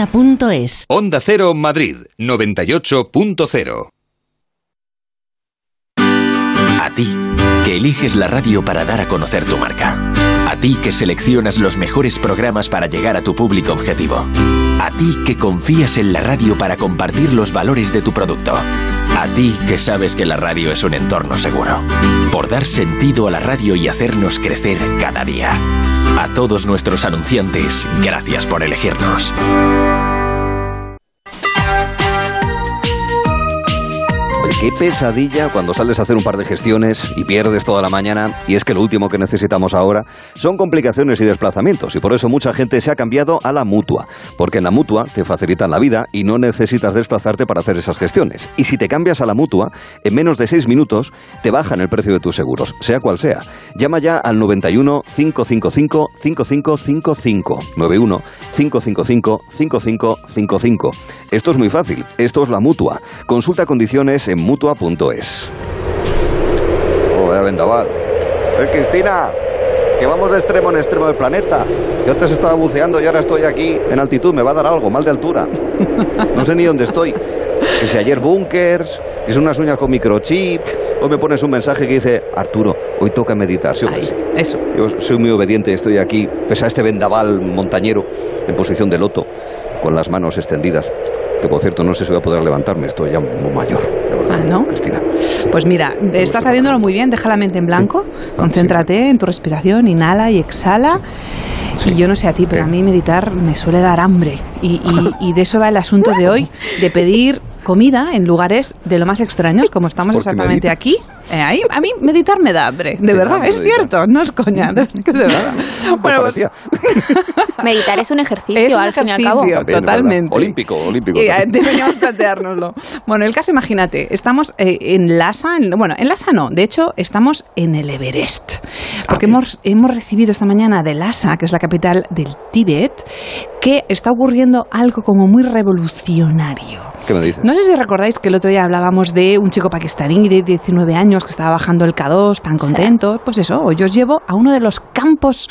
Onda Cero Madrid 98.0 A ti, que eliges la radio para dar a conocer tu marca. A ti que seleccionas los mejores programas para llegar a tu público objetivo. A ti que confías en la radio para compartir los valores de tu producto. A ti que sabes que la radio es un entorno seguro. Por dar sentido a la radio y hacernos crecer cada día. A todos nuestros anunciantes, gracias por elegirnos. Qué pesadilla cuando sales a hacer un par de gestiones y pierdes toda la mañana. Y es que lo último que necesitamos ahora son complicaciones y desplazamientos. Y por eso mucha gente se ha cambiado a la mutua. Porque en la mutua te facilitan la vida y no necesitas desplazarte para hacer esas gestiones. Y si te cambias a la mutua, en menos de seis minutos te bajan el precio de tus seguros, sea cual sea. Llama ya al 91 555 5555. 91 555 5555. Esto es muy fácil. Esto es la mutua. Consulta condiciones en mutua.es. Oh, vaya vendaval. ¡Eh, Cristina! Que vamos de extremo en extremo del planeta. Yo antes estaba buceando y ahora estoy aquí en altitud. Me va a dar algo, mal de altura. No sé ni dónde estoy. Que si ayer bunkers, que son unas uñas con microchip. Hoy me pones un mensaje que dice, Arturo, hoy toca meditar. ¿Sí qué? Eso. Yo soy muy obediente, estoy aquí, pese a este vendaval montañero, en posición de loto, con las manos extendidas. Que por cierto, no sé si voy a poder levantarme, estoy ya muy mayor. verdad, Ah, ¿no? Cristina. Pues mira, estás haciéndolo muy bien, deja la mente en blanco, concéntrate en tu respiración, inhala y exhala. Y yo no sé a ti, pero a mí meditar me suele dar hambre. Y, y- y de eso va el asunto de hoy, de pedir comida en lugares de lo más extraños, como estamos Porque exactamente meditas. aquí. Eh, ahí, a mí meditar me da hambre, de verdad, hambre es meditar. cierto, no es coña, de, de verdad. Bueno, pues, Meditar es un ejercicio, Es un al fin y al cabo. ejercicio. También, totalmente. Olímpico, olímpico. Y, eh, deberíamos planteárnoslo. Bueno, el caso, imagínate, estamos eh, en Lhasa, en- bueno, en Lhasa no, de hecho, estamos en el Everest. Porque hemos, hemos recibido esta mañana de Lhasa, que es la capital del Tíbet, que está ocurriendo algo como muy revolucionario. ¿Qué me dices? No sé si recordáis que el otro día hablábamos de un chico pakistaní de 19 años que estaba bajando el K2 tan contento. Pues eso, hoy os llevo a uno de los campos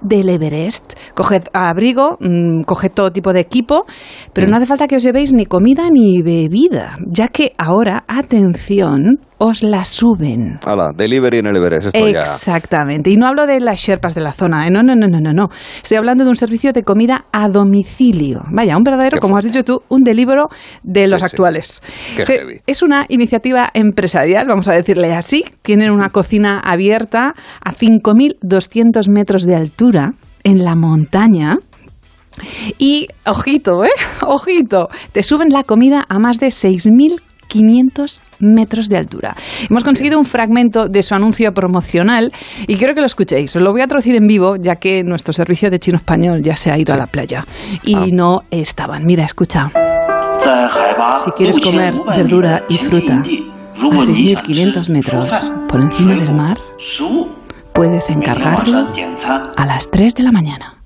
del Everest. Coged abrigo, mm, coged todo tipo de equipo, pero Mm. no hace falta que os llevéis ni comida ni bebida, ya que ahora, atención, os la suben. Hala, delivery en el Everest, esto ya... Exactamente. Y no hablo de las sherpas de la zona. ¿eh? No, no, no, no, no, no. Estoy hablando de un servicio de comida a domicilio. Vaya, un verdadero, Qué como has dicho tú, un delibero de los sí. actuales. Qué Se- heavy. es una iniciativa empresarial, vamos a decirle así. Tienen una cocina abierta a 5.200 metros de altura en la montaña. Y, ojito, ¿eh? Ojito, te suben la comida a más de 6.500 metros de altura. Hemos conseguido un fragmento de su anuncio promocional y quiero que lo escuchéis. Os lo voy a traducir en vivo, ya que nuestro servicio de chino español ya se ha ido a la playa y Ah. no estaban. Mira, escucha. Si quieres comer verdura y fruta a 6.500 metros por encima del mar, puedes encargarlo a las 3 de la mañana.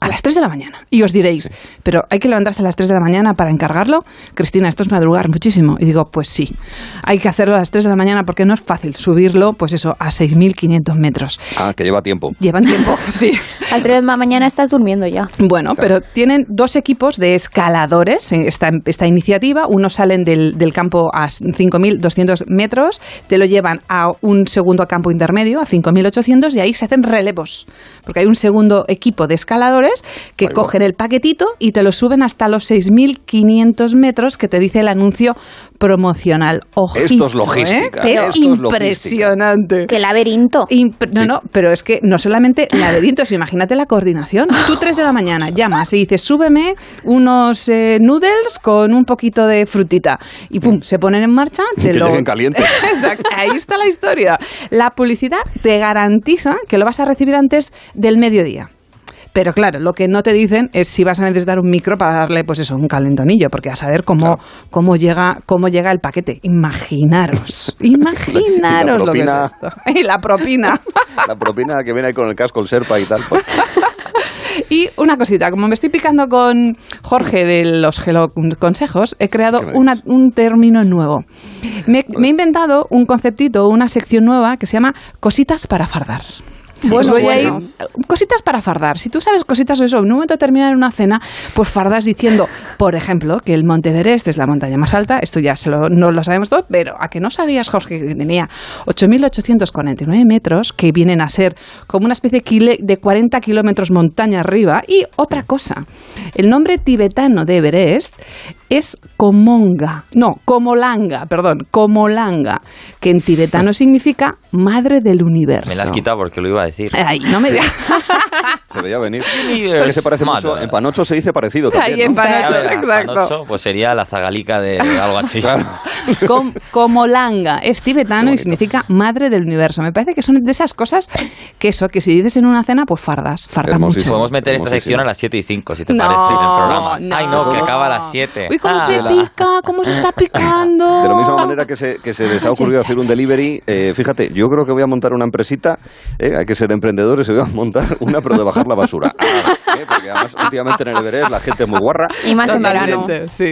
A las 3 de la mañana. Y os diréis, pero hay que levantarse a las 3 de la mañana para encargarlo. Cristina, esto es madrugar muchísimo. Y digo, pues sí, hay que hacerlo a las 3 de la mañana porque no es fácil subirlo, pues eso, a 6.500 metros. Ah, que lleva tiempo. Llevan tiempo, sí. A las 3 de la mañana estás durmiendo ya. Bueno, pero tienen dos equipos de escaladores en esta, esta iniciativa. Unos salen del, del campo a 5.200 metros, te lo llevan a un segundo campo intermedio, a 5.800, y ahí se hacen relevos. Porque hay un segundo equipo de escaladores que cogen el paquetito y te lo suben hasta los 6.500 metros que te dice el anuncio promocional. Ojito, Esto es logística, ¿eh? Es esto es logística. impresionante. ¡Qué laberinto! No, no, pero es que no solamente laberintos, imagínate la coordinación. Tú 3 de la mañana llamas y dices, súbeme unos eh, noodles con un poquito de frutita. Y pum, se ponen en marcha. Te Que lo... lleguen calientes. Exacto, ahí está la historia. La publicidad te garantiza que lo vas a recibir antes del mediodía. Pero claro, lo que no te dicen es si vas a necesitar un micro para darle, pues eso, un calentonillo, porque a saber cómo, cómo, llega, cómo llega el paquete. Imaginaros, imaginaros lo que es esto. Y la propina. La propina que viene ahí con el casco, el serpa y tal. pues, Y una cosita, como me estoy picando con Jorge de los Consejos, he creado una- un término nuevo. Me, me he inventado un conceptito, una sección nueva que se llama Cositas para fardar. Pues Bueno, voy a ir bueno. cositas para fardar. Si tú sabes cositas de eso, en un momento determinado en una cena, pues fardas diciendo, por ejemplo, que el Monte Everest es la montaña más alta. Esto ya se lo, no lo sabemos todo, pero a que no sabías, Jorge, que tenía 8.849 metros, que vienen a ser como una especie de 40 kilómetros montaña arriba. Y otra cosa, el nombre tibetano de Everest es Komonga, no, Komolanga, perdón, Komolanga, que en tibetano significa madre del universo. Me la has quitado porque lo iba a decir. Ay, no me digas. Se veía venir. Es que se parece mucho. En Panocho se dice parecido Ahí también. en ¿no? Panocho, ver, exacto. Panocho, pues sería la zagalica de algo así. Com- Komolanga es tibetano y significa madre del universo. Me parece que son de esas cosas que eso, que si dices en una cena, pues fardas, farda mucho. Podemos meter esta sección a las 7 y 5, si te No, parece, en el programa. no. Ay, no, que acaba a las 7. Uy, cómo Ah, se pica, cómo se está picando. De la misma manera que se, que se les ha ocurrido hacer un delivery, eh, fíjate, yo creo que voy a montar una empresita, eh, hay que ser emprendedores, y voy a montar una, pero de bajar la basura. Ah, eh, porque además últimamente en el Everest la gente es muy guarra. Y más en verano.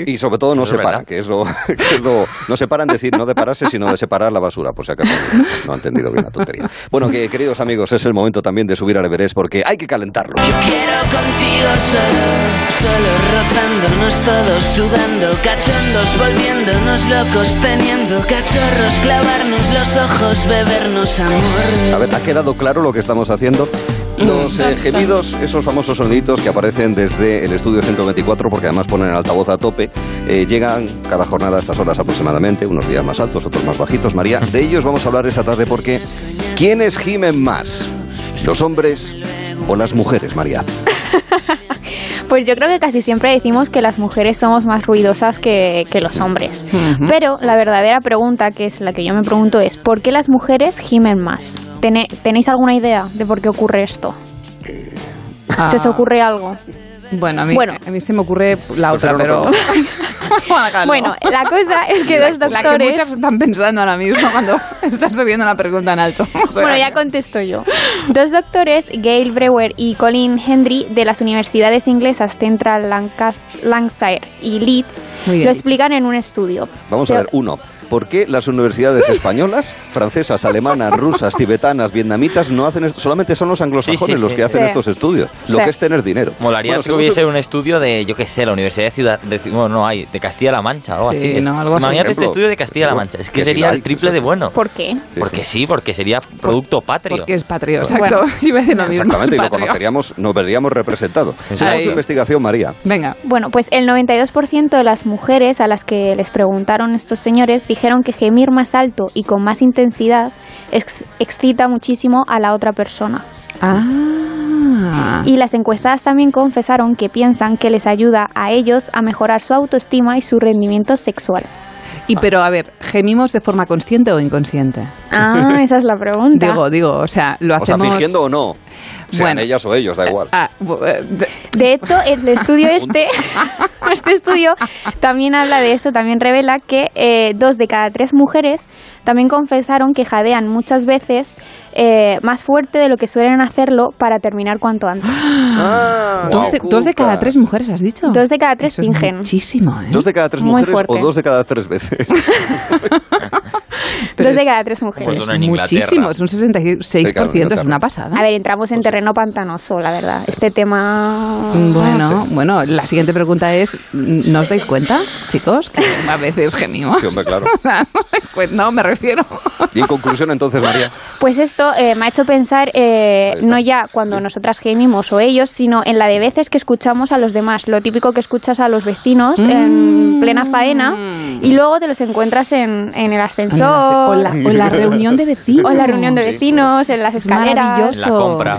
Y sobre todo no se paran, que es lo, que es lo- no se paran decir, no de pararse, sino de separar la basura, por si acaso no, no ha entendido bien la tontería. Bueno, que queridos amigos, es el momento también de subir al Everest porque hay que calentarlo. Quiero contigo solo, solo rozándonos todos, sudando, cachondos, volviéndonos locos, teniendo cachorros, clavarnos los ojos, bebernos amor. A ver, ¿ha quedado claro lo que estamos haciendo? Los eh, gemidos, esos famosos soniditos que aparecen desde el estudio 124, porque además ponen el altavoz a tope, eh, llegan cada jornada a estas horas aproximadamente, unos días más altos, otros más bajitos. María, de ellos vamos a hablar esta tarde porque ¿quiénes gimen más? ¿Los hombres o las mujeres, María? Pues yo creo que casi siempre decimos que las mujeres somos más ruidosas que, que los hombres. Pero la verdadera pregunta, que es la que yo me pregunto, es ¿por qué las mujeres gimen más? ¿Tene- ¿Tenéis alguna idea de por qué ocurre esto? ¿Se os Ah. ocurre algo? Bueno, a mí, Bueno. a mí se me ocurre la otra, pero... Bueno, la cosa es que dos La que doctores... muchas están pensando ahora mismo cuando estás subiendo la pregunta en alto. O sea, Bueno, ya contesto yo. Dos doctores, Gail Brewer y Colin Hendry, de las universidades inglesas Central Lancas- Lancashire y Leeds, lo dicho. explican en un estudio. Vamos Se- a ver, uno, ¿por qué las universidades españolas, francesas, alemanas, rusas, tibetanas, vietnamitas no hacen esto? Solamente son los anglosajones Sí, sí, los sí. que hacen Sí. estos estudios. Lo que es tener dinero. Molaría Bueno, que hubiese un estudio de, yo qué sé, la Universidad de Ciudad, de, bueno, no hay, de Castilla-La Mancha, algo Sí, así. No, algo así. Imagínate Por este estudio de Castilla-La Mancha, es que sería el triple de bueno. ¿Por qué? porque sí. porque sería producto patrio. Porque es patrio, Bueno. exacto. Iba a decir lo mismo. Exactamente, y lo conoceríamos, nos veríamos representados. Su investigación, María. Venga. Bueno, pues el 92% de las mujeres a las que les preguntaron estos señores dijeron que gemir más alto y con más intensidad ex- excita muchísimo a la otra persona. Ah. Y las encuestadas también confesaron que piensan que les ayuda a ellos a mejorar su autoestima y su rendimiento sexual. Y pero, a ver, ¿gemimos de forma consciente o inconsciente? Ah, esa es la pregunta. Digo, digo, o sea, lo O sea, hacemos... fingiendo o no. Sean Bueno. ellas o ellos, da igual. Ah, eh, de- hecho, el estudio este, este estudio también habla de eso, también revela que eh, dos de cada tres mujeres también confesaron que jadean muchas veces eh, más fuerte de lo que suelen hacerlo para terminar cuanto antes. dos, de, dos de cada tres mujeres, ¿has dicho? Dos de cada tres Eso es fingen. muchísimo, ¿eh? ¿Dos de cada tres Muy mujeres fuerte. o dos de cada tres veces? Dos de cada tres mujeres. Pues. Muchísimo, es un 66%, Sí, claro, en es una pasada. A ver, entramos en terreno pantanoso, la verdad. Este tema... Bueno, bueno, la siguiente pregunta es, ¿no os dais cuenta, chicos, que a veces gemimos? Sí, hombre, claro. O sea, no, me refiero. Y en conclusión, entonces, María. Pues esto eh, me ha hecho pensar eh, no ya cuando nosotras gemimos o ellos, sino en la de veces que escuchamos a los demás. Lo típico que escuchas a los vecinos Mm. en plena faena y luego te los encuentras en, en el ascensor. O la, o la reunión de vecinos. O en la reunión de vecinos, en las Es escaleras. maravilloso. En la compra.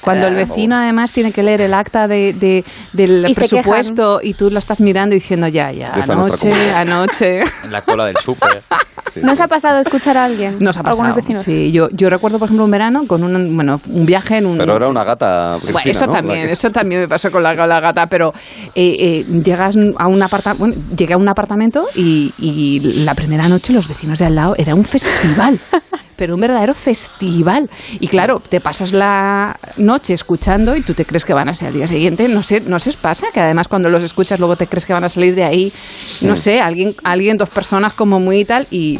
Cuando el vecino además tiene que leer el acta de, de- del Y presupuesto y tú lo estás mirando y diciendo ya, ya, en anoche, anoche. En la cola del súper. ¿No os ha pasado escuchar a alguien? Nos ha pasado. Algunos vecinos. Sí, yo, yo recuerdo, por ejemplo, un verano con un, bueno, un viaje en un... Pero era una gata Cristina, Bueno, eso ¿no? también, que- eso también me pasó con la, con la gata, pero eh, eh, llegas a un apartamento, bueno, llegué a un apartamento y, y la primera noche los vecinos de al lado era un festival. pero un verdadero festival. Y claro, te pasas la noche escuchando y tú te crees que van a ser al día siguiente. No sé, no se os pasa que además cuando los escuchas luego te crees que van a salir de ahí, no sé, alguien, alguien, dos personas como muy tal y,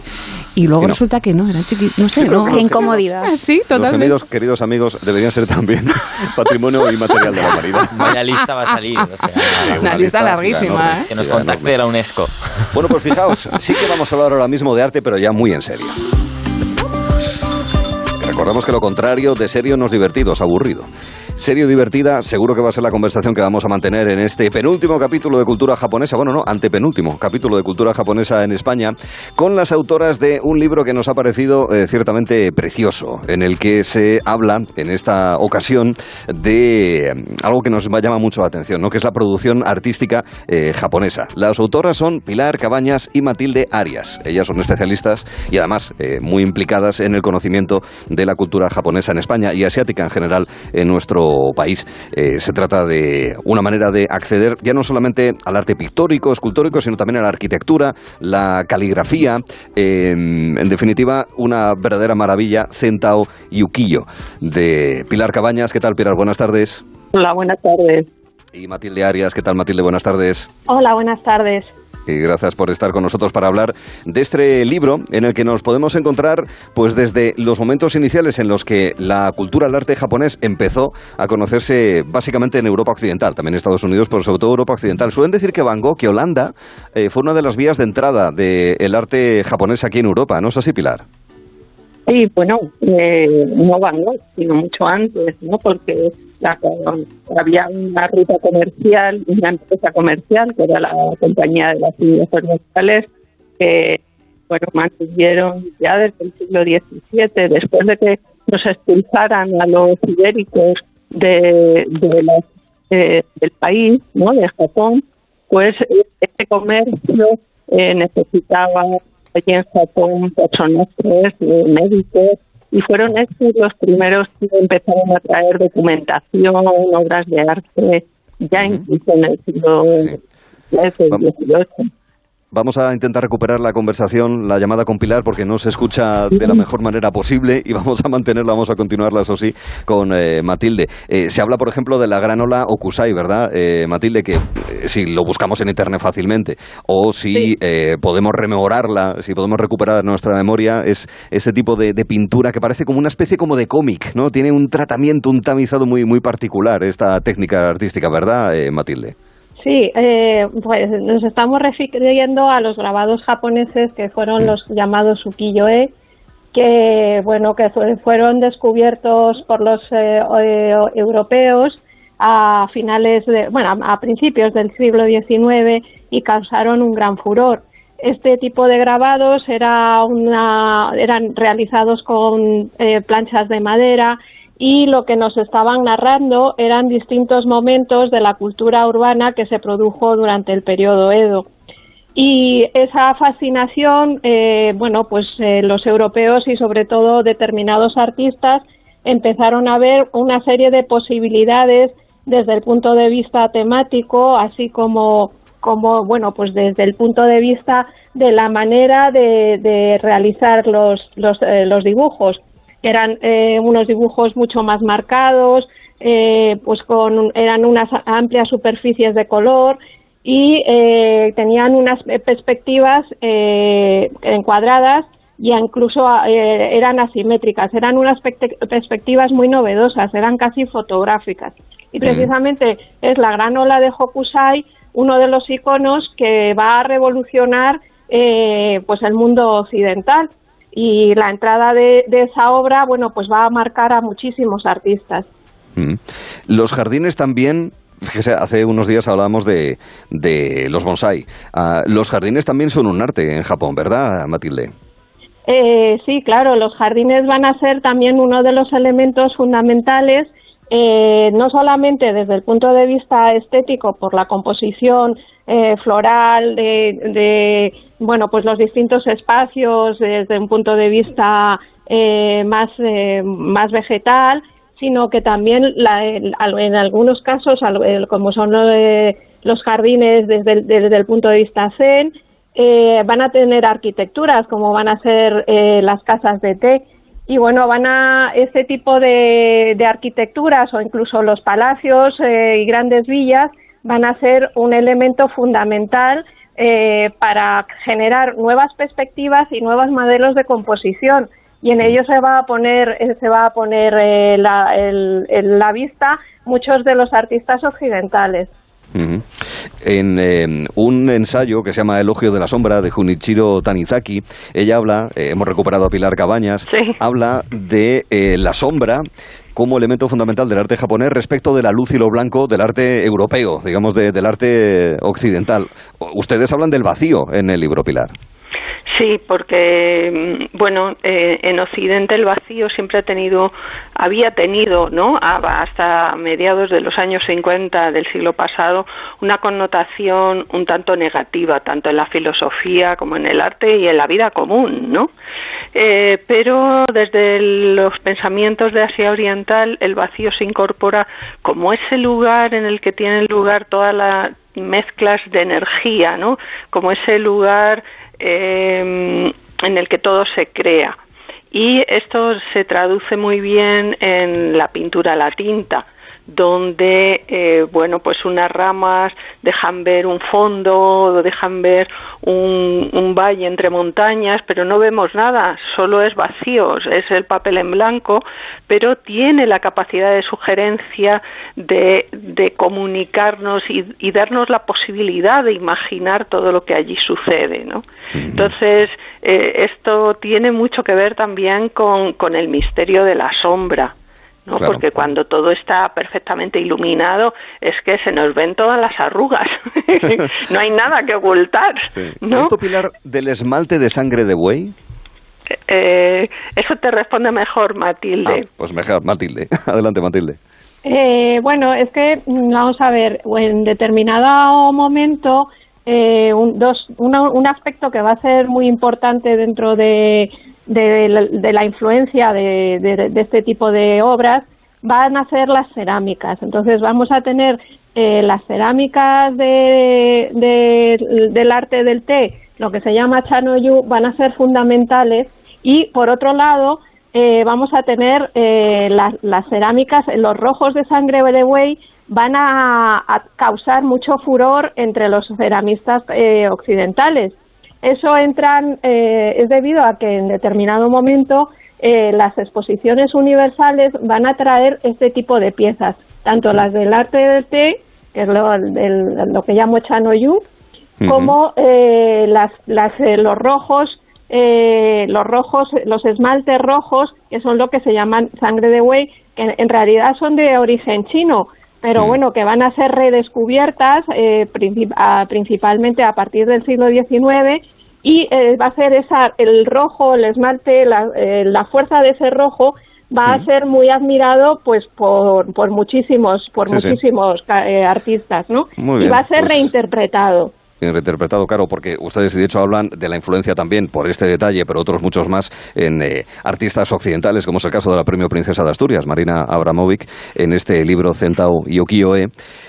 y luego resulta que no, eran chiquitos, no sé, no. que Qué los incomodidad. Ah, sí, Los totalmente. gemidos, queridos amigos, deberían ser también patrimonio inmaterial de la humanidad. Vaya lista va a salir. O sea, Una lista larguísima, enorme. ¿eh? Que nos contacte enorme. la UNESCO. Bueno, pues fijaos, sí que vamos a hablar ahora mismo de arte, pero ya muy en serio. Recordamos que lo contrario de serio no es divertido, es aburrido. Serio divertida, seguro que va a ser la conversación que vamos a mantener en este penúltimo capítulo de cultura japonesa, bueno, no, antepenúltimo capítulo de cultura japonesa en España, con las autoras de un libro que nos ha parecido eh, ciertamente precioso, en el que se habla en esta ocasión de eh, algo que nos llama mucho la atención, ¿no? que es la producción artística eh, japonesa. Las autoras son Pilar Cabañas y Matilde Arias. Ellas son especialistas y además eh, muy implicadas en el conocimiento de la cultura japonesa en España y asiática en general en nuestro país. Eh, se trata de una manera de acceder ya no solamente al arte pictórico, escultórico, sino también a la arquitectura, la caligrafía, eh, en definitiva, una verdadera maravilla, Centao y Ukiyo, de Pilar Cabañas. ¿Qué tal, Pilar? Buenas tardes. Hola, buenas tardes. Y Matilde Arias, ¿qué tal, Matilde? Buenas tardes. Hola, buenas tardes. Gracias por estar con nosotros para hablar de este libro en el que nos podemos encontrar pues desde los momentos iniciales en los que la cultura del arte japonés empezó a conocerse básicamente en Europa Occidental, también en Estados Unidos, pero sobre todo Europa Occidental. Suelen decir que Van Gogh, que Holanda, eh, fue una de las vías de entrada del arte japonés aquí en Europa, ¿no es así, Pilar? Sí, bueno, eh, no Van Gogh, sino mucho antes, ¿no? Porque había una ruta comercial, una empresa comercial, que era la compañía de las Indias Orientales, que, bueno, mantuvieron ya desde el siglo XVII, después de que nos expulsaran a los ibéricos de, de las- eh, del país, ¿no? De Japón, pues este comercio eh, necesitaba allí en Japón personajes eh, médicos y fueron estos los primeros que empezaron a traer documentación, obras de arte, ya incluso en el siglo XVIII. Vamos a intentar recuperar la conversación, la llamada con Pilar, porque no se escucha de la mejor manera posible y vamos a mantenerla, vamos a continuarla, eso sí, con eh, Matilde. Eh, se habla, por ejemplo, de la granola Okusai, ¿verdad, eh, Matilde? Que eh, si lo buscamos en Internet fácilmente o si eh, podemos rememorarla, si podemos recuperar nuestra memoria, es este tipo de, de pintura que parece como una especie como de cómic, ¿no? Tiene un tratamiento, un tamizado muy, muy particular, esta técnica artística, ¿verdad, eh, Matilde? Sí, eh, pues nos estamos refiriendo a los grabados japoneses que fueron los llamados ukiyo-e, que bueno que fu- fueron descubiertos por los eh, eh, europeos a finales de bueno a a principios del siglo XIX y causaron un gran furor. Este tipo de grabados era una, eran realizados con eh, planchas de madera y lo que nos estaban narrando eran distintos momentos de la cultura urbana que se produjo durante el periodo Edo. Y esa fascinación, eh, bueno, pues eh, los europeos y sobre todo determinados artistas empezaron a ver una serie de posibilidades desde el punto de vista temático, así como, como bueno, pues desde el punto de vista de la manera de, realizar los, los, eh, los dibujos. Eran eh, unos dibujos mucho más marcados, eh, pues con eran unas amplias superficies de color y eh, tenían unas perspectivas eh, encuadradas y incluso eh, eran asimétricas, eran unas perspectivas muy novedosas, eran casi fotográficas. Y precisamente es la gran ola de Hokusai uno de los iconos que va a revolucionar eh, pues el mundo occidental y la entrada de, de esa obra bueno pues va a marcar a muchísimos artistas. Mm. Los jardines también. Fíjese, hace unos días hablábamos de, de los bonsai. Ah, los jardines también son un arte en Japón, ¿verdad, Matilde? Eh, sí, claro, los jardines van a ser también uno de los elementos fundamentales, eh, no solamente desde el punto de vista estético, por la composición eh, floral de, de, bueno, pues los distintos espacios desde un punto de vista eh, más, eh, más vegetal, sino que también la- en, en algunos casos, como son los jardines desde el, desde el punto de vista zen, eh, van a tener arquitecturas como van a ser eh, las casas de té y bueno, van a este tipo de, de arquitecturas o incluso los palacios eh, y grandes villas van a ser un elemento fundamental eh, para generar nuevas perspectivas y nuevos modelos de composición y en ello se va a poner eh, se va a poner eh, la, el- la vista muchos de los artistas occidentales. En eh, un ensayo que se llama Elogio de la Sombra de Junichiro Tanizaki, ella habla, eh, hemos recuperado a Pilar Cabañas, habla de eh, la sombra como elemento fundamental del arte japonés respecto de la luz y lo blanco del arte europeo, digamos, de- del arte occidental. Ustedes hablan del vacío en el libro, Pilar. Sí, porque mm, bueno, eh, en Occidente el vacío siempre ha tenido, había tenido, ¿no? Hasta mediados de los años 50 del siglo pasado, una connotación un tanto negativa, tanto en la filosofía como en el arte y en la vida común, ¿no? Eh, pero desde los pensamientos de Asia Oriental, el vacío se incorpora como ese lugar en el que tienen lugar todas las mezclas de energía, ¿no? Como ese lugar eh, en el que todo se crea. Y esto se traduce muy bien en la pintura a la tinta, donde, eh, bueno, pues unas ramas dejan ver un fondo, dejan ver un, un valle entre montañas, pero no vemos nada, solo es vacío, es el papel en blanco, pero tiene la capacidad de sugerencia de, de comunicarnos y, y darnos la posibilidad de imaginar todo lo que allí sucede, ¿no? Entonces, eh, esto tiene mucho que ver también con, con el misterio de la sombra. ¿No? Claro. Porque cuando todo está perfectamente iluminado es que se nos ven todas las arrugas. no hay nada que ocultar. ¿no? ¿Esto, Pilar, del esmalte de sangre de buey? Eh, eso te responde mejor, Matilde. Ah, pues mejor, Matilde. Adelante, Matilde. Eh, bueno, es que mm, vamos a ver, en determinado momento, eh, un, dos, una- un aspecto que va a ser muy importante dentro de, de la- influencia de, de- este tipo de obras van a ser las cerámicas. Entonces vamos a tener eh, las cerámicas de, de- del arte del té, lo que se llama chanoyu, van a ser fundamentales y por otro lado eh, vamos a tener eh, las, las cerámicas, los rojos de sangre de buey van a, a causar mucho furor entre los ceramistas eh, occidentales. Eso entran, eh, es debido a que en determinado momento eh, las exposiciones universales van a traer este tipo de piezas, tanto las del arte del té, que es lo, lo que llamo chanoyu, como eh, las, las, eh, los rojos, eh, los rojos, los esmaltes rojos, que son lo que se llaman sangre de buey, que en, en realidad son de origen chino, pero bueno, que van a ser redescubiertas eh, princip- a- principalmente a partir del siglo XIX y eh, va a ser esa, el rojo, el esmalte, la, eh, la fuerza de ese rojo va a ser muy admirado pues por, por muchísimos por Sí, sí. muchísimos ca- eh, artistas, ¿no? Muy y bien, va a ser pues- reinterpretado. Bien reinterpretado, claro, porque ustedes de hecho hablan de la influencia también por este detalle, pero otros muchos más en eh, artistas occidentales, como es el caso de la Premio Princesa de Asturias, Marina Abramovic, en este libro Centao y Okioe,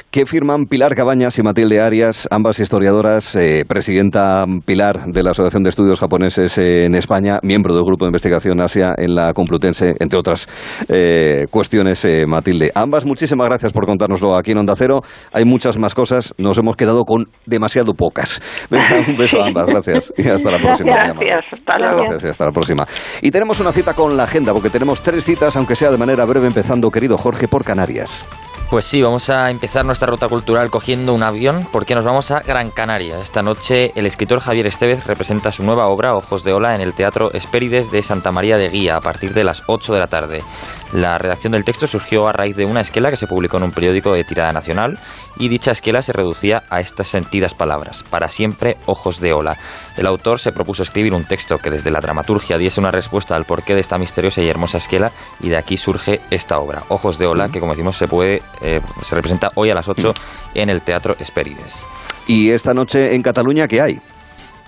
que firman Pilar Cabañas y Matilde Arias, ambas historiadoras, eh, presidenta Pilar de la Asociación de Estudios Japoneses en España, miembro del Grupo de Investigación Asia en la Complutense, entre otras eh, cuestiones, Matilde. Ambas, muchísimas gracias por contárnoslo aquí en Onda Cero. Hay muchas más cosas, nos hemos quedado con demasiado pocas. Venga, un beso a ambas, gracias. Y hasta la próxima. Gracias, hasta luego. Gracias y hasta la próxima. Y tenemos una cita con la agenda, porque tenemos tres citas, aunque sea de manera breve, empezando, querido Jorge, por Canarias. Pues sí, vamos a empezar nuestra ruta cultural cogiendo un avión porque nos vamos a Gran Canaria. Esta noche el escritor Javier Estevez representa su nueva obra Ojos de Ola en el Teatro Espérides de Santa María de Guía a partir de las 8 de la tarde. La redacción del texto surgió a raíz de una esquela que se publicó en un periódico de tirada nacional y dicha esquela se reducía a estas sentidas palabras, para siempre Ojos de Ola. El autor se propuso escribir un texto que desde la dramaturgia diese una respuesta al porqué de esta misteriosa y hermosa esquela y de aquí surge esta obra, Ojos de Ola, que como decimos se puede eh, se representa hoy a las 8 en el Teatro Espérides. ¿Y esta noche en Cataluña qué hay?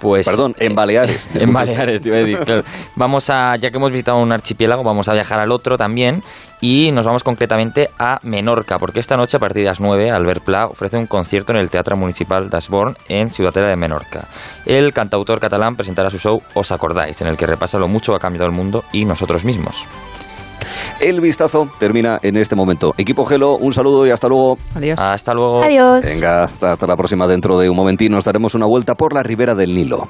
Pues, Perdón, en Baleares. en. Baleares, te iba a decir, claro. Vamos a, ya que hemos visitado un archipiélago, vamos a viajar al otro también y nos vamos concretamente a Menorca, porque esta noche a partir de las 9 Albert Pla ofrece un concierto en el Teatro Municipal d'Asborn en Ciudadela de Menorca. El cantautor catalán presentará su show Os acordáis, en el que repasa lo mucho que ha cambiado el mundo y nosotros mismos. El vistazo termina en este momento. Equipo Gelo, un saludo y hasta luego. Adiós. Hasta luego. Adiós. Venga, hasta, hasta la próxima. Dentro de un momentín nos daremos una vuelta por la ribera del Nilo.